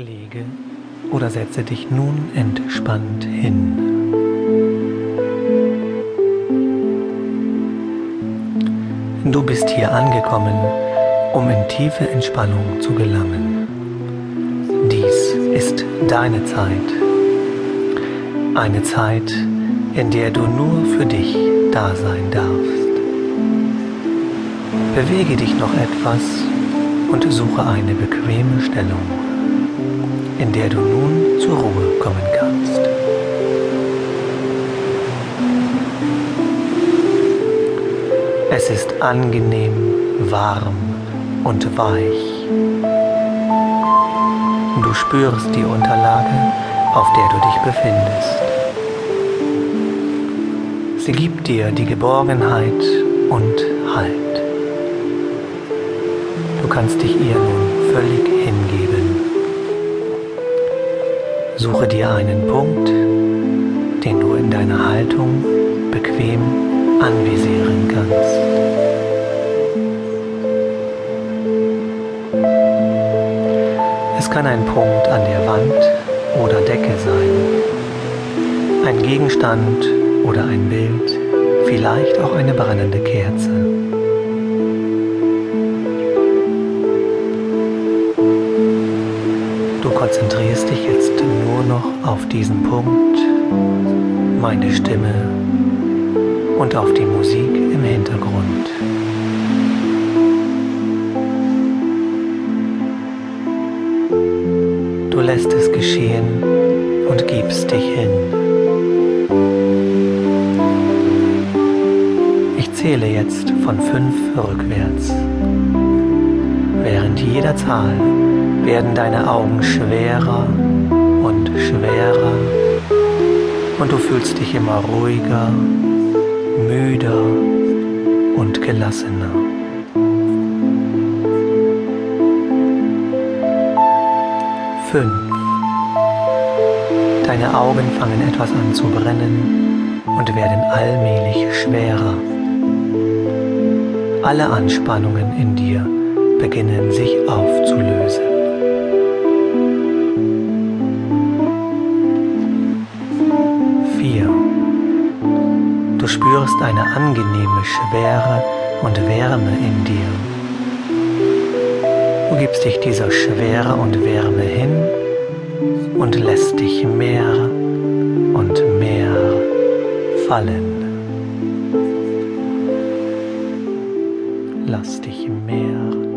Lege oder setze dich nun entspannt hin. Du bist hier angekommen, um in tiefe Entspannung zu gelangen. Dies ist deine Zeit. Eine Zeit, in der du nur für dich da sein darfst. Bewege dich noch etwas und suche eine bequeme Stellung in der du nun zur Ruhe kommen kannst. Es ist angenehm, warm und weich. Du spürst die Unterlage, auf der du dich befindest. Sie gibt dir die Geborgenheit und Halt. Du kannst dich ihr nun völlig Suche dir einen Punkt, den du in deiner Haltung bequem anvisieren kannst. Es kann ein Punkt an der Wand oder Decke sein, ein Gegenstand oder ein Bild, vielleicht auch eine brennende Kerze. Du konzentrierst dich jetzt nur noch auf diesen Punkt, meine Stimme und auf die Musik im Hintergrund. Du lässt es geschehen und gibst dich hin. Ich zähle jetzt von fünf rückwärts. Während jeder Zahl werden deine Augen schwerer und schwerer und du fühlst dich immer ruhiger, müder und gelassener. Fünf. Deine Augen fangen etwas an zu brennen und werden allmählich schwerer. Alle Anspannungen in dir beginnen sich aufzulösen. Spürst eine angenehme Schwere und Wärme in dir. Du gibst dich dieser Schwere und Wärme hin und lässt dich mehr und mehr fallen. Lass dich mehr